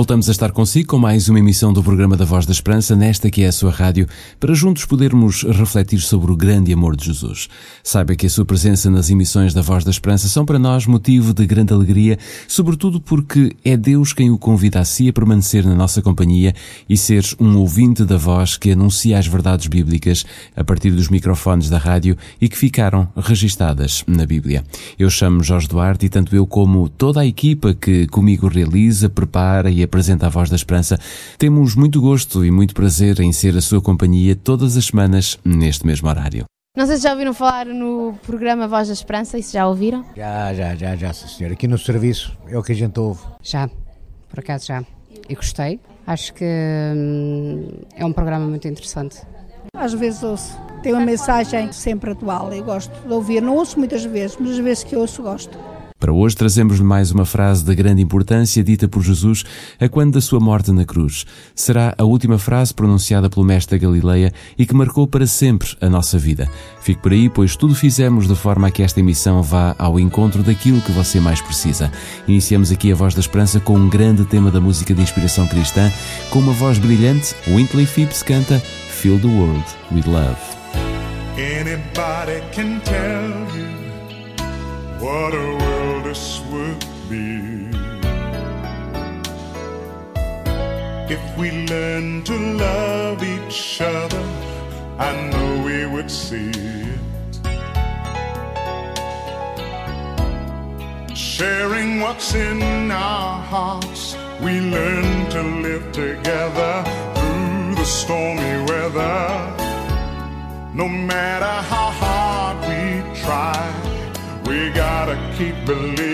Voltamos a estar consigo com mais uma emissão do programa da Voz da Esperança, nesta que é a sua rádio, para juntos podermos refletir sobre o grande amor de Jesus. Saiba que a sua presença nas emissões da Voz da Esperança são para nós motivo de grande alegria, sobretudo porque é Deus quem o convida a si a permanecer na nossa companhia e ser um ouvinte da voz que anuncia as verdades bíblicas a partir dos microfones da rádio e que ficaram registadas na Bíblia. Eu chamo Jorge Duarte e tanto eu como toda a equipa que comigo realiza, prepara e apresenta a Voz da Esperança, temos muito gosto e muito prazer em ser a sua companhia todas as semanas neste mesmo horário. Não sei se já ouviram falar no programa Voz da Esperança, e se já ouviram? Já, já, já, já, sim, senhor. Aqui no serviço é o que a gente ouve. Já, por acaso já. E gostei. Acho que hum, é um programa muito interessante. Às vezes ouço. Tem uma mensagem sempre atual. Eu gosto de ouvir. Não ouço muitas vezes, mas as vezes que ouço, gosto. Para hoje trazemos-lhe mais uma frase de grande importância dita por Jesus a quando da sua morte na cruz. Será a última frase pronunciada pelo Mestre da Galileia e que marcou para sempre a nossa vida. Fique por aí, pois tudo fizemos de forma a que esta emissão vá ao encontro daquilo que você mais precisa. Iniciamos aqui a Voz da Esperança com um grande tema da música de inspiração cristã, com uma voz brilhante, Wintley Phipps canta Fill the World with Love. Anybody can tell you what a if we learn to love each other. I know we would see it. Sharing what's in our hearts, we learn to live together through the stormy weather. No matter how hard we try, we gotta keep believing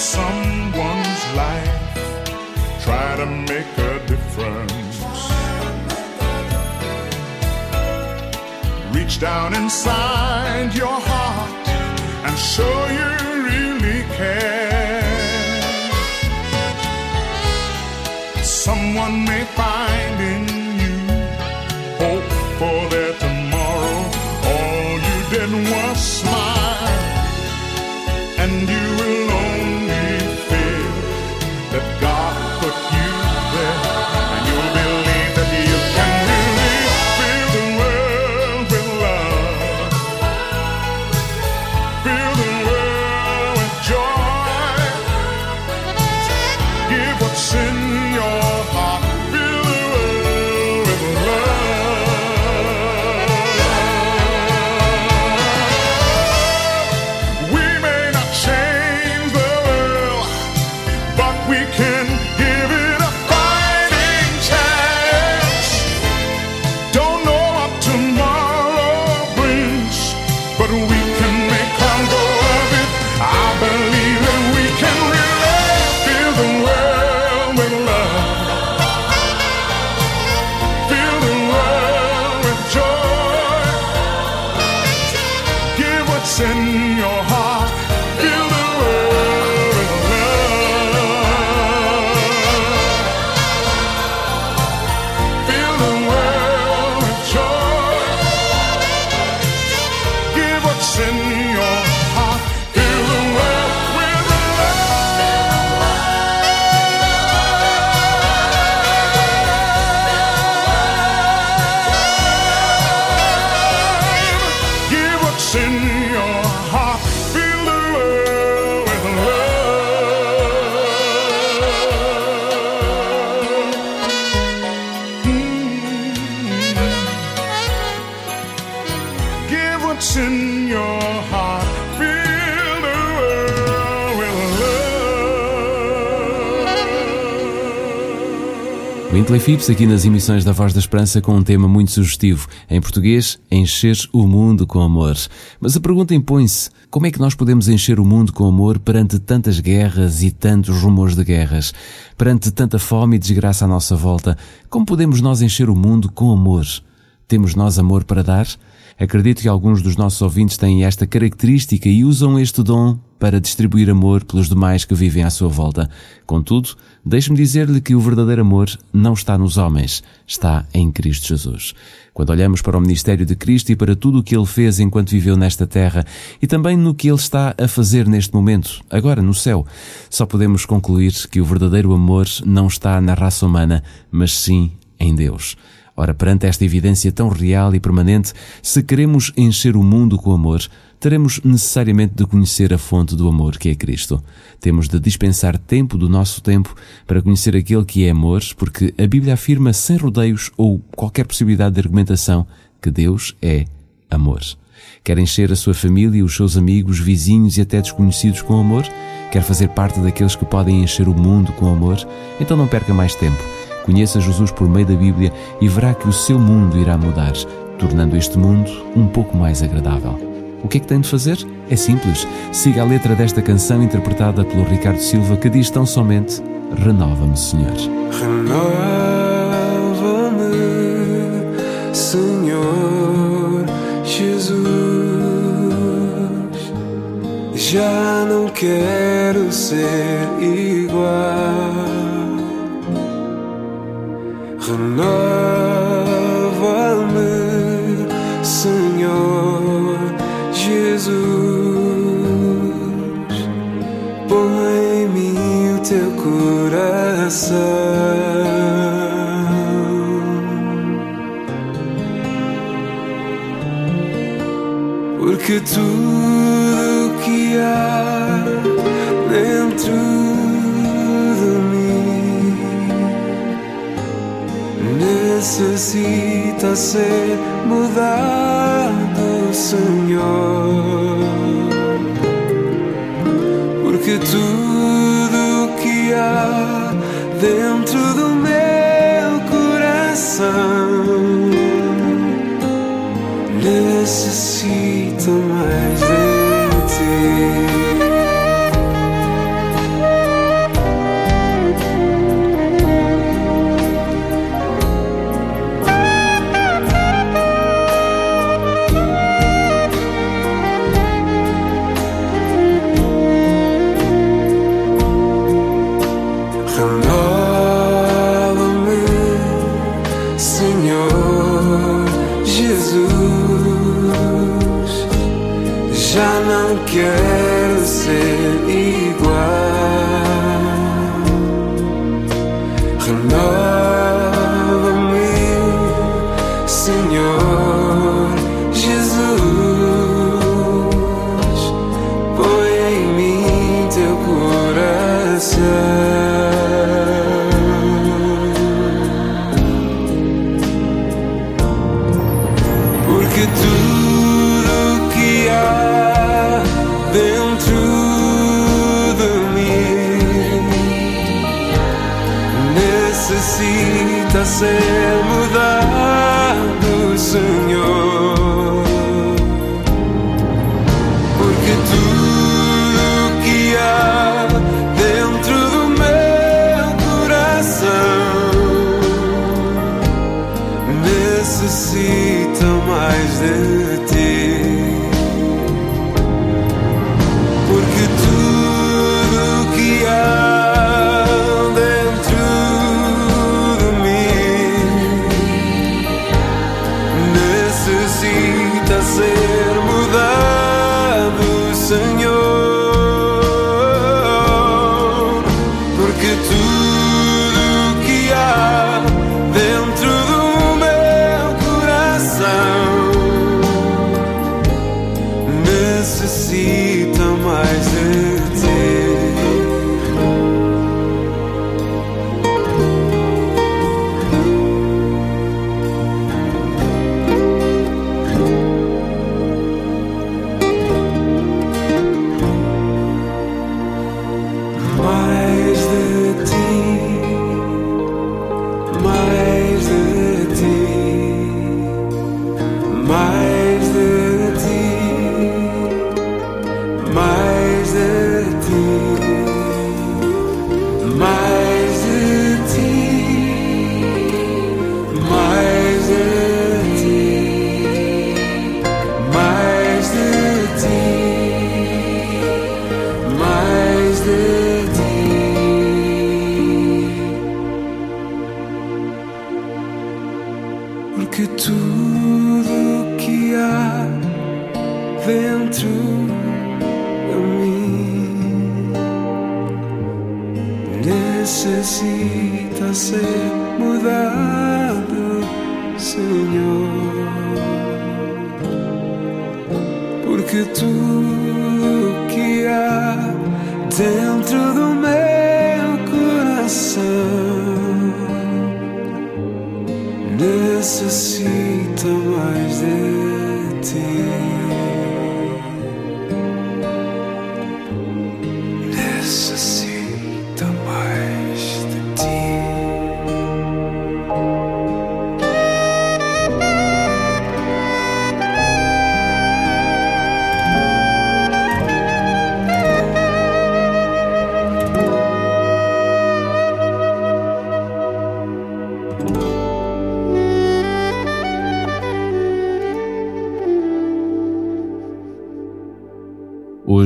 someone's life. Try to make a difference. Reach down inside your heart and show you really care. Someone may find love. Wintley Phipps aqui nas emissões da Voz da Esperança com um tema muito sugestivo. Em português, encher o mundo com amor. Mas a pergunta impõe-se: como é que nós podemos encher o mundo com amor perante tantas guerras e tantos rumores de guerras? Perante tanta fome e desgraça à nossa volta, como podemos nós encher o mundo com amor? Temos nós amor para dar? Acredito que alguns dos nossos ouvintes têm esta característica e usam este dom para distribuir amor pelos demais que vivem à sua volta. Contudo, deixe-me dizer-lhe que o verdadeiro amor não está nos homens, está em Cristo Jesus. Quando olhamos para o ministério de Cristo e para tudo o que ele fez enquanto viveu nesta terra e também no que ele está a fazer neste momento, agora no céu, só podemos concluir que o verdadeiro amor não está na raça humana, mas sim em Deus. Ora, perante esta evidência tão real e permanente, se queremos encher o mundo com amor, teremos necessariamente de conhecer a fonte do amor, que é Cristo. Temos de dispensar tempo do nosso tempo para conhecer aquele que é amor, porque a Bíblia afirma sem rodeios ou qualquer possibilidade de argumentação que Deus é amor. Quer encher a sua família, os seus amigos, vizinhos e até desconhecidos com amor? Quer fazer parte daqueles que podem encher o mundo com amor? Então não perca mais tempo. Conheça Jesus por meio da Bíblia e verá que o seu mundo irá mudar, tornando este mundo um pouco mais agradável. O que é que tem de fazer? É simples. Siga a letra desta canção interpretada pelo Ricardo Silva que diz tão somente: Renova-me, Senhor. Renova-me, Senhor Jesus. Já não quero ser igual. Renova-me, Senhor Jesus. Põe em mim o teu coração. Porque tudo necessita ser mudado,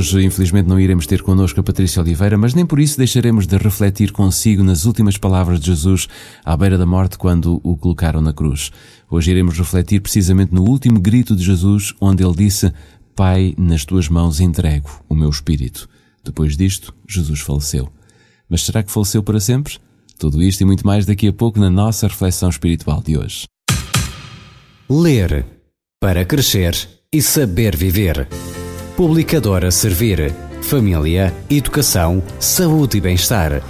Hoje, infelizmente, não iremos ter connosco a Patrícia Oliveira, mas nem por isso deixaremos de refletir consigo nas últimas palavras de Jesus à beira da morte quando o colocaram na cruz. Hoje iremos refletir precisamente no último grito de Jesus, onde ele disse: Pai, nas tuas mãos entrego o meu espírito. Depois disto, Jesus faleceu. Mas será que faleceu para sempre? Tudo isto e muito mais daqui a pouco na nossa reflexão espiritual de hoje. Ler para crescer e saber viver. Publicadora Servir. Família, Educação, Saúde e Bem-Estar.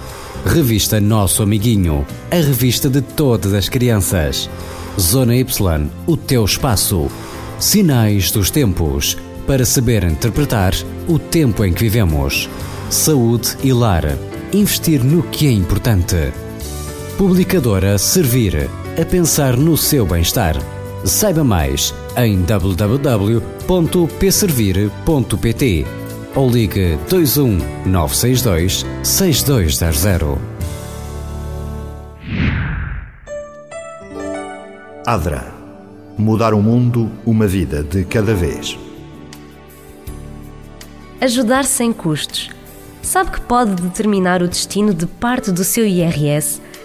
Revista Nosso Amiguinho. A revista de todas as crianças. Zona Y. O teu espaço. Sinais dos tempos. Para saber interpretar o tempo em que vivemos. Saúde e lar. Investir no que é importante. Publicadora Servir. A pensar no seu bem-estar. Saiba mais em www.pservir.pt ou ligue 21 962 6200. Adra. Mudar o mundo, uma vida de cada vez. Ajudar sem custos. Sabe que pode determinar o destino de parte do seu IRS?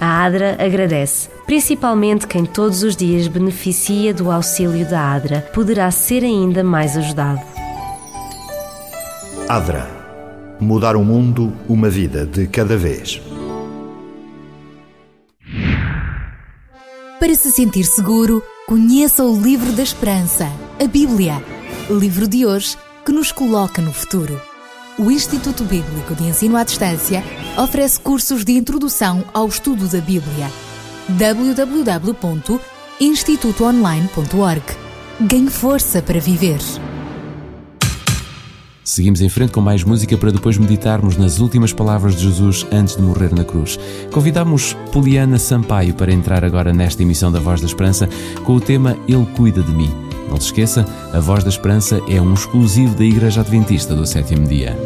A ADRA agradece, principalmente quem todos os dias beneficia do auxílio da ADRA, poderá ser ainda mais ajudado. Adra. Mudar o mundo, uma vida de cada vez. Para se sentir seguro, conheça o Livro da Esperança, a Bíblia. Livro de hoje que nos coloca no futuro. O Instituto Bíblico de Ensino à Distância oferece cursos de introdução ao estudo da Bíblia. www.institutoonline.org Ganhe força para viver. Seguimos em frente com mais música para depois meditarmos nas últimas palavras de Jesus antes de morrer na cruz. Convidamos Poliana Sampaio para entrar agora nesta emissão da Voz da Esperança com o tema Ele Cuida de Mim. Não se esqueça, a Voz da Esperança é um exclusivo da Igreja Adventista do Sétimo Dia.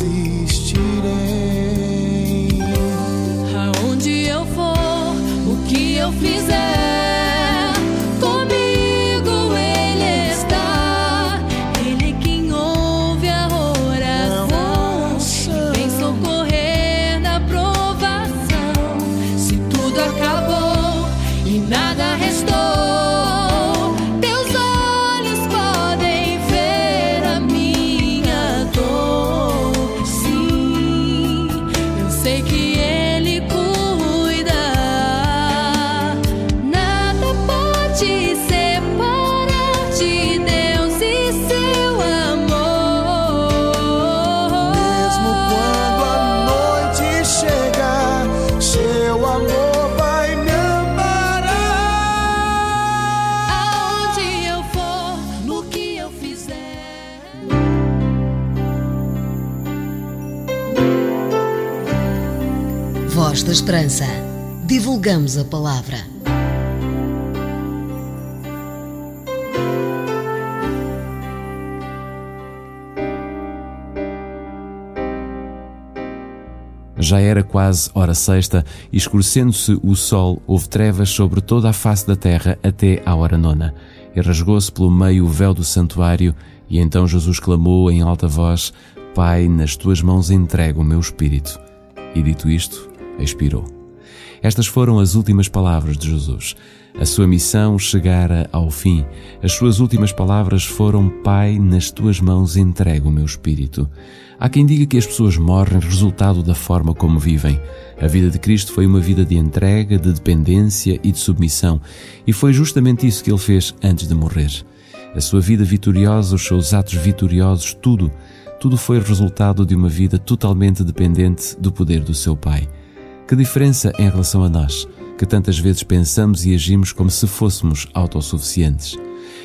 De Voz da Esperança. Divulgamos a palavra. Já era quase hora sexta e escurecendo-se o sol, houve trevas sobre toda a face da terra até à hora nona. E rasgou-se pelo meio o véu do santuário e então Jesus clamou em alta voz, Pai, nas tuas mãos entrego o meu espírito. E dito isto, expirou. Estas foram as últimas palavras de Jesus. A sua missão chegara ao fim. As suas últimas palavras foram: Pai, nas tuas mãos entrego o meu espírito. Há quem diga que as pessoas morrem resultado da forma como vivem. A vida de Cristo foi uma vida de entrega, de dependência e de submissão, e foi justamente isso que ele fez antes de morrer. A sua vida vitoriosa, os seus atos vitoriosos, tudo, tudo foi resultado de uma vida totalmente dependente do poder do seu Pai. Que diferença em relação a nós, que tantas vezes pensamos e agimos como se fôssemos autossuficientes.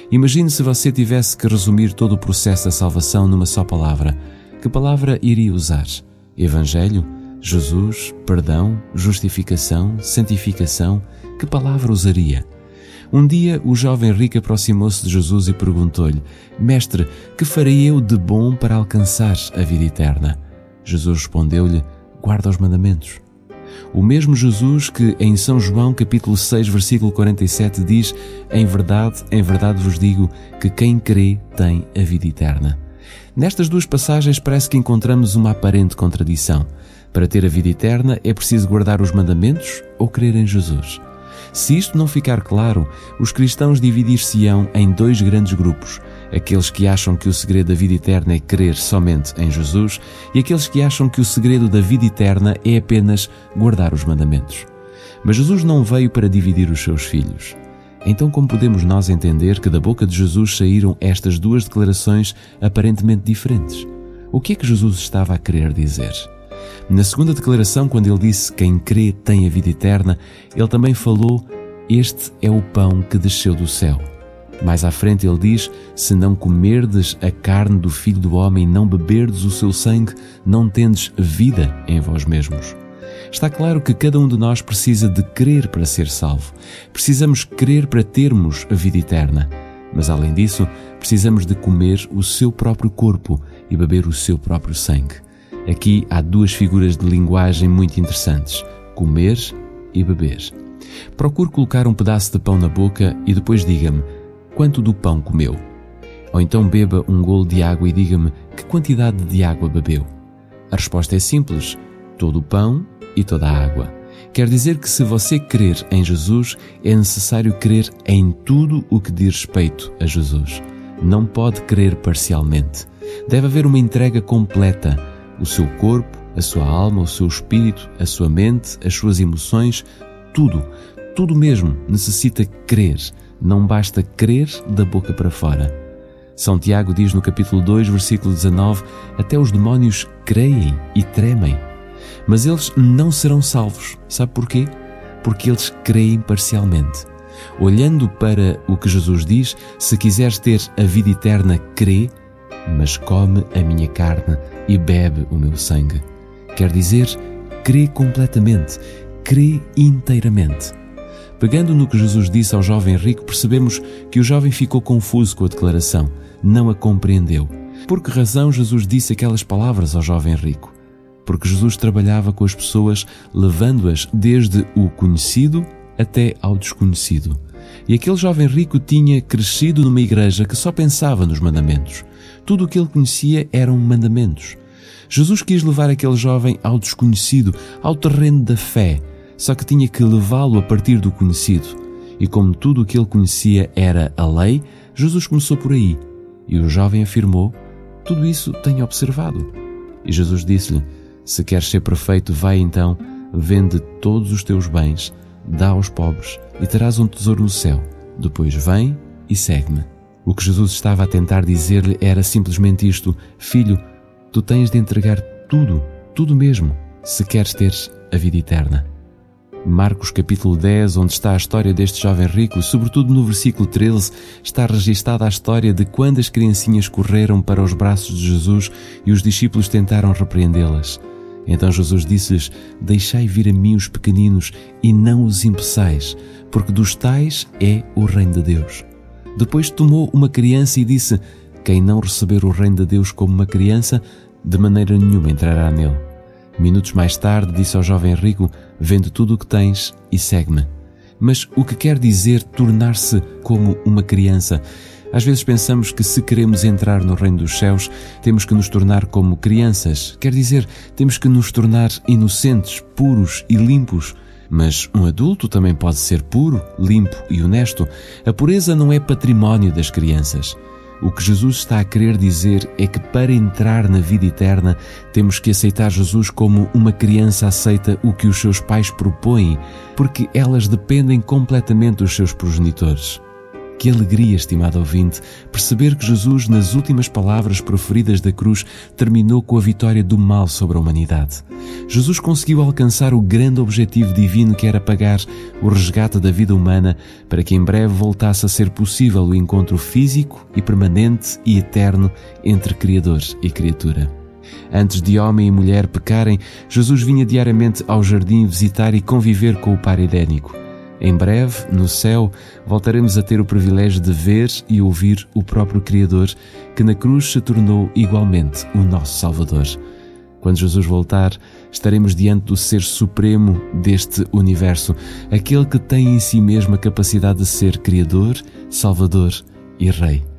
Imagine se você tivesse que resumir todo o processo da salvação numa só palavra. Que palavra iria usar? Evangelho? Jesus? Perdão? Justificação? Santificação? Que palavra usaria? Um dia o jovem rico aproximou-se de Jesus e perguntou-lhe: Mestre, que farei eu de bom para alcançar a vida eterna? Jesus respondeu-lhe: Guarda os mandamentos. O mesmo Jesus que em São João capítulo 6, versículo 47 diz: Em verdade, em verdade vos digo que quem crê tem a vida eterna. Nestas duas passagens parece que encontramos uma aparente contradição. Para ter a vida eterna é preciso guardar os mandamentos ou crer em Jesus. Se isto não ficar claro, os cristãos dividir-se-ão em dois grandes grupos: aqueles que acham que o segredo da vida eterna é crer somente em Jesus e aqueles que acham que o segredo da vida eterna é apenas guardar os mandamentos. Mas Jesus não veio para dividir os seus filhos. Então, como podemos nós entender que da boca de Jesus saíram estas duas declarações aparentemente diferentes? O que é que Jesus estava a querer dizer? Na segunda declaração, quando ele disse quem crê tem a vida eterna, ele também falou: Este é o pão que desceu do céu. Mais à frente ele diz: Se não comerdes a carne do Filho do Homem e não beberdes o seu sangue, não tendes vida em vós mesmos. Está claro que cada um de nós precisa de crer para ser salvo. Precisamos crer para termos a vida eterna. Mas além disso, precisamos de comer o seu próprio corpo e beber o seu próprio sangue. Aqui há duas figuras de linguagem muito interessantes: comer e beber. Procure colocar um pedaço de pão na boca e depois diga-me quanto do pão comeu. Ou então beba um golo de água e diga-me que quantidade de água bebeu. A resposta é simples: todo o pão e toda a água. Quer dizer que se você crer em Jesus, é necessário crer em tudo o que diz respeito a Jesus. Não pode crer parcialmente. Deve haver uma entrega completa. O seu corpo, a sua alma, o seu espírito, a sua mente, as suas emoções, tudo, tudo mesmo necessita crer. Não basta crer da boca para fora. São Tiago diz no capítulo 2, versículo 19: Até os demónios creem e tremem. Mas eles não serão salvos. Sabe porquê? Porque eles creem parcialmente. Olhando para o que Jesus diz, se quiseres ter a vida eterna, crê, mas come a minha carne e bebe o meu sangue. Quer dizer, crê completamente, crê inteiramente. Pegando no que Jesus disse ao jovem rico, percebemos que o jovem ficou confuso com a declaração, não a compreendeu. Por que razão Jesus disse aquelas palavras ao jovem rico? Porque Jesus trabalhava com as pessoas, levando-as desde o conhecido até ao desconhecido. E aquele jovem rico tinha crescido numa igreja que só pensava nos mandamentos. Tudo o que ele conhecia eram mandamentos. Jesus quis levar aquele jovem ao desconhecido, ao terreno da fé, só que tinha que levá-lo a partir do conhecido. E como tudo o que ele conhecia era a lei, Jesus começou por aí. E o jovem afirmou: Tudo isso tenho observado. E Jesus disse-lhe: Se queres ser perfeito, vai então, vende todos os teus bens, dá aos pobres e terás um tesouro no céu. Depois vem e segue-me. O que Jesus estava a tentar dizer-lhe era simplesmente isto: Filho, tu tens de entregar tudo, tudo mesmo, se queres ter a vida eterna. Marcos capítulo 10, onde está a história deste jovem rico, sobretudo no versículo 13, está registada a história de quando as criancinhas correram para os braços de Jesus e os discípulos tentaram repreendê-las. Então Jesus disse-lhes: Deixai vir a mim os pequeninos e não os impeçais, porque dos tais é o reino de Deus. Depois tomou uma criança e disse: Quem não receber o reino de Deus como uma criança, de maneira nenhuma entrará nele. Minutos mais tarde disse ao jovem rico: Vende tudo o que tens e segue-me. Mas o que quer dizer tornar-se como uma criança? Às vezes pensamos que se queremos entrar no reino dos céus, temos que nos tornar como crianças. Quer dizer, temos que nos tornar inocentes, puros e limpos. Mas um adulto também pode ser puro, limpo e honesto. A pureza não é património das crianças. O que Jesus está a querer dizer é que para entrar na vida eterna temos que aceitar Jesus como uma criança aceita o que os seus pais propõem, porque elas dependem completamente dos seus progenitores. Que alegria, estimado ouvinte, perceber que Jesus, nas últimas palavras proferidas da cruz, terminou com a vitória do mal sobre a humanidade. Jesus conseguiu alcançar o grande objetivo divino que era pagar o resgate da vida humana para que em breve voltasse a ser possível o encontro físico e permanente e eterno entre Criador e criatura. Antes de homem e mulher pecarem, Jesus vinha diariamente ao jardim visitar e conviver com o Pai Edénico. Em breve, no céu, voltaremos a ter o privilégio de ver e ouvir o próprio Criador, que na cruz se tornou igualmente o nosso Salvador. Quando Jesus voltar, estaremos diante do Ser Supremo deste universo, aquele que tem em si mesmo a capacidade de ser Criador, Salvador e Rei.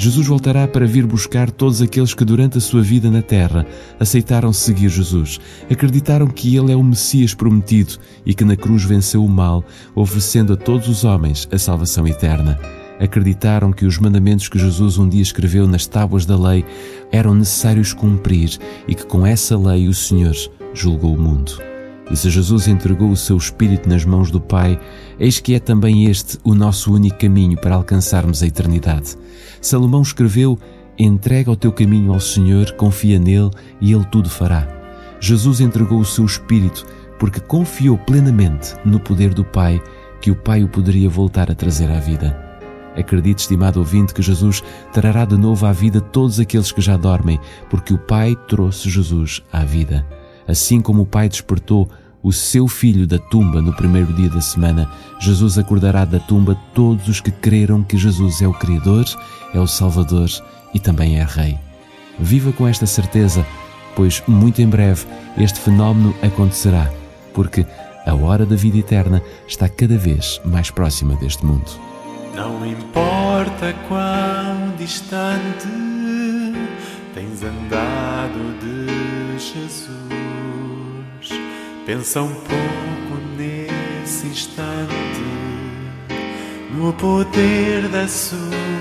Jesus voltará para vir buscar todos aqueles que durante a sua vida na terra aceitaram seguir Jesus, acreditaram que ele é o Messias prometido e que na cruz venceu o mal, oferecendo a todos os homens a salvação eterna. Acreditaram que os mandamentos que Jesus um dia escreveu nas tábuas da lei eram necessários cumprir e que com essa lei o Senhor julgou o mundo. E se Jesus entregou o seu Espírito nas mãos do Pai, eis que é também este o nosso único caminho para alcançarmos a eternidade. Salomão escreveu: Entrega o teu caminho ao Senhor, confia nele e ele tudo fará. Jesus entregou o seu Espírito porque confiou plenamente no poder do Pai, que o Pai o poderia voltar a trazer à vida. Acredite, estimado ouvinte, que Jesus trará de novo à vida todos aqueles que já dormem, porque o Pai trouxe Jesus à vida. Assim como o Pai despertou o seu filho da tumba no primeiro dia da semana, Jesus acordará da tumba todos os que creram que Jesus é o Criador, é o Salvador e também é Rei. Viva com esta certeza, pois muito em breve este fenómeno acontecerá, porque a hora da vida eterna está cada vez mais próxima deste mundo. Não importa quão distante tens andado de Jesus, pensa um pouco nesse instante, no poder da sua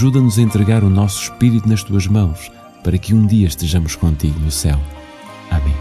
ajuda-nos a entregar o nosso espírito nas tuas mãos, para que um dia estejamos contigo no céu. Amém.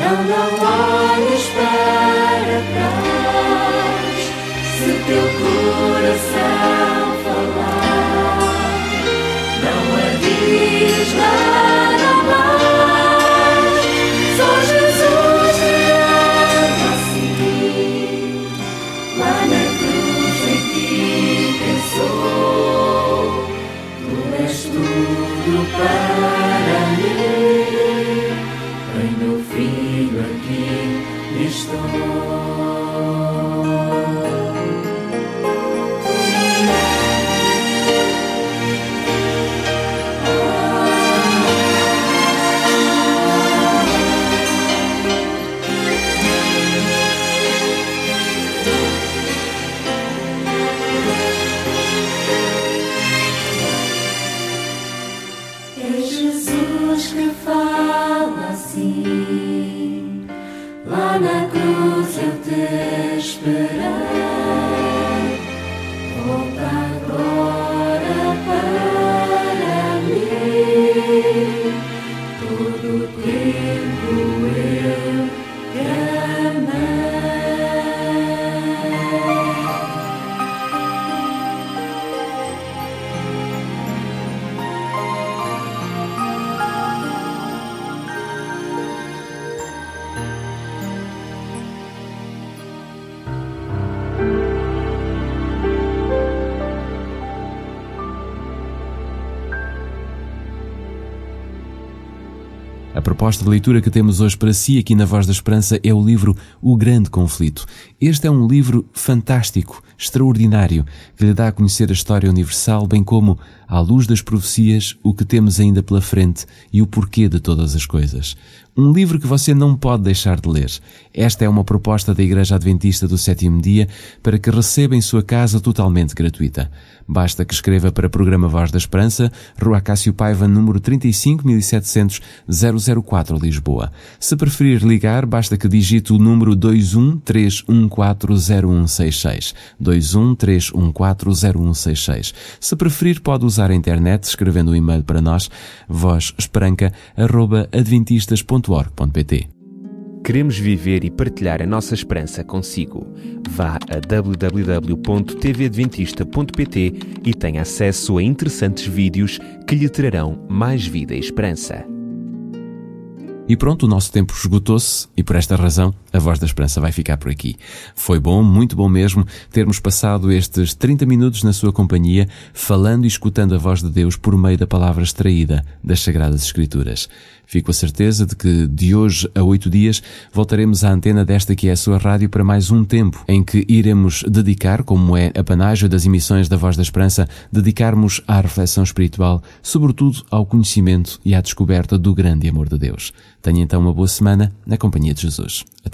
Não, não olhes para trás. Se teu coração Jesus que fala assim. Lá na cruz eu te esperei. Proposta de leitura que temos hoje para si aqui na Voz da Esperança é o livro O Grande Conflito. Este é um livro fantástico, extraordinário, que lhe dá a conhecer a história universal, bem como, à luz das profecias, o que temos ainda pela frente e o porquê de todas as coisas. Um livro que você não pode deixar de ler. Esta é uma proposta da Igreja Adventista do Sétimo Dia para que receba em sua casa totalmente gratuita. Basta que escreva para o programa Voz da Esperança, Rua Cássio Paiva, número 35700 004, Lisboa. Se preferir ligar, basta que digite o número 213140166. 213140166. Se preferir, pode usar a internet escrevendo um e-mail para nós, Queremos viver e partilhar a nossa esperança consigo. Vá a www.tvadventista.pt e tenha acesso a interessantes vídeos que lhe trarão mais vida e esperança. E pronto, o nosso tempo esgotou-se e por esta razão a Voz da Esperança vai ficar por aqui. Foi bom, muito bom mesmo, termos passado estes 30 minutos na sua companhia, falando e escutando a voz de Deus por meio da palavra extraída das Sagradas Escrituras. Fico a certeza de que de hoje a oito dias voltaremos à antena desta que é a sua rádio para mais um tempo em que iremos dedicar, como é a panágio das emissões da Voz da Esperança, dedicarmos à reflexão espiritual, sobretudo ao conhecimento e à descoberta do grande amor de Deus. Tenha então uma boa semana na companhia de Jesus.